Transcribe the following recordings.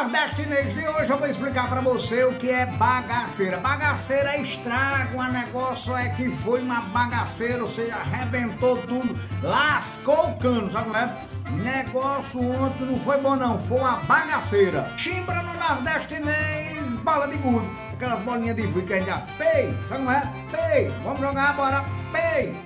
Nordestinês de hoje eu vou explicar pra você o que é bagaceira. Bagaceira é estrago, o negócio é que foi uma bagaceira, ou seja, arrebentou tudo, lascou o cano, sabe como é? Negócio ontem não foi bom não, foi uma bagaceira. Chimbra no Nordestinês, bala de gudo, aquelas bolinhas de fui que a gente já pei, sabe como é? Pei, vamos jogar agora, pei.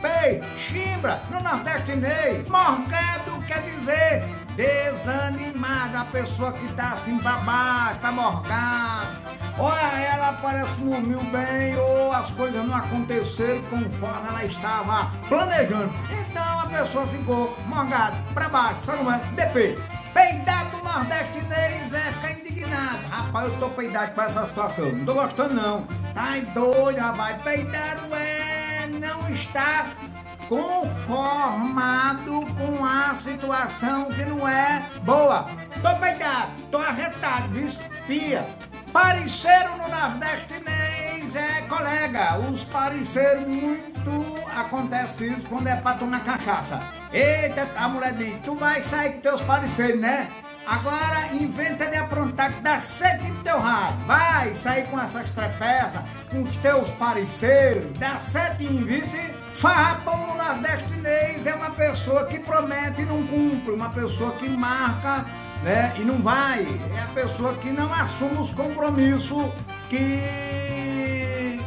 Pei, chimbra, no nordestinês, morgado quer dizer desanimado, a pessoa que tá assim babada, tá morgada. Olha, ela parece que dormiu bem ou as coisas não aconteceram conforme ela estava planejando. Então a pessoa ficou morgada, pra baixo, sabe como é? DP. Peidado do nordestinês é ficar indignado. Rapaz, eu tô peidado com essa situação. Não tô gostando não. Tá doido, rapaz. Peidado é está conformado com a situação que não é boa. Tô peidado, tô arretado, espia. Pareceiro no nordestinês é colega. Os pareceros muito acontecidos quando é pra tomar cachaça. Eita, a mulher diz, tu vai sair com teus pareceros, né? Agora inventa de aprontar que dá sete no teu rádio. Vai sair com essas trepeças, com os teus parceiros, dá sete em vice. Farrapão no nordestinês é uma pessoa que promete e não cumpre, uma pessoa que marca né, e não vai. É a pessoa que não assume os compromissos que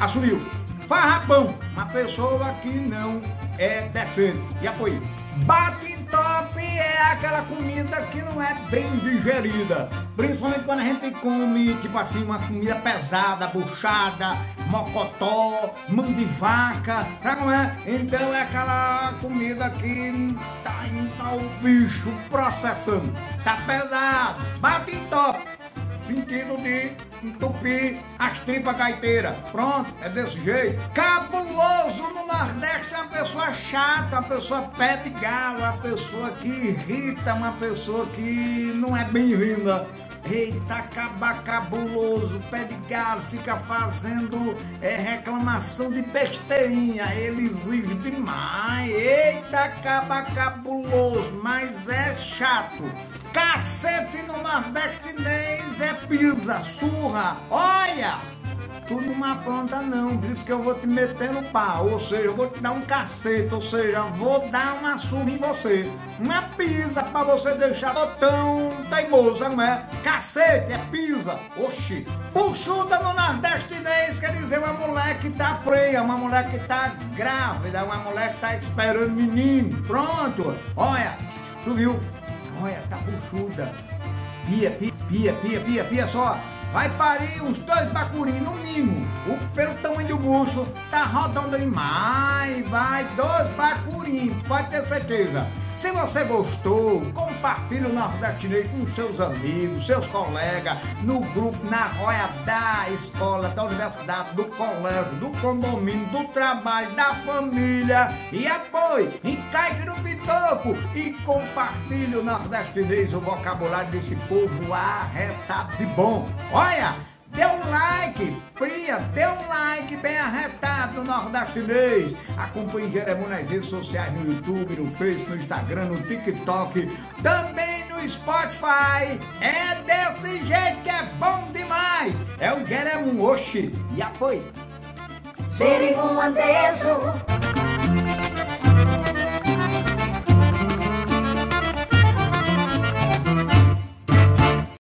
assumiu. Farrapão, uma pessoa que não é decente. E apoio. Bate top é aquela comida que não é bem digerida. Principalmente quando a gente come, tipo assim, uma comida pesada, buchada, mocotó, mão de vaca, sabe como é? Então é aquela comida que tá, tá o bicho processando. Tá pesado, bate top sentido de entupir as tripas gaiteiras. Pronto, é desse jeito. Cabuloso no Nordeste é uma pessoa chata, uma pessoa pé de galo, uma pessoa que irrita, uma pessoa que não é bem-vinda. Eita, acaba cabuloso, pé de galo, fica fazendo é, reclamação de besteirinha, ele exige demais. Eita, acaba cabuloso, mas é chato. Cacete no nordestinês é pisa, surra, olha! tu não apronta não, diz que eu vou te meter no pau, ou seja, eu vou te dar um cacete, ou seja, vou dar uma surra em você. Uma pisa pra você deixar tão teimoso, não é? Cacete, é pisa. Oxi. Puxuda no nordestinês quer dizer uma mulher que tá preia, uma mulher que tá grávida, uma mulher que tá esperando menino. Pronto. Olha, tu viu? Olha, tá buchuda. Pia, pia, pia, pia, pia, pia só vai parir uns dois bacurim no mínimo. O, pelo tamanho do bucho, tá rodando demais. Vai, dois bacurim, pode ter certeza. Se você gostou, compartilhe o Nordestinês com seus amigos, seus colegas, no grupo, na roia da escola, da universidade, do colégio, do condomínio, do trabalho, da família. E apoie, encaique no pitoco e compartilhe o Nordestinês, o vocabulário desse povo arretado de bom. Olha! Dê um like, Priya, dê um like bem arretado no Nordestinês. Acompanhe Jeremu nas redes sociais, no YouTube, no Facebook, no Instagram, no TikTok, também no Spotify. É desse jeito que é bom demais. É o Jeremu, oxi, e apoie. Jeremu Andejo.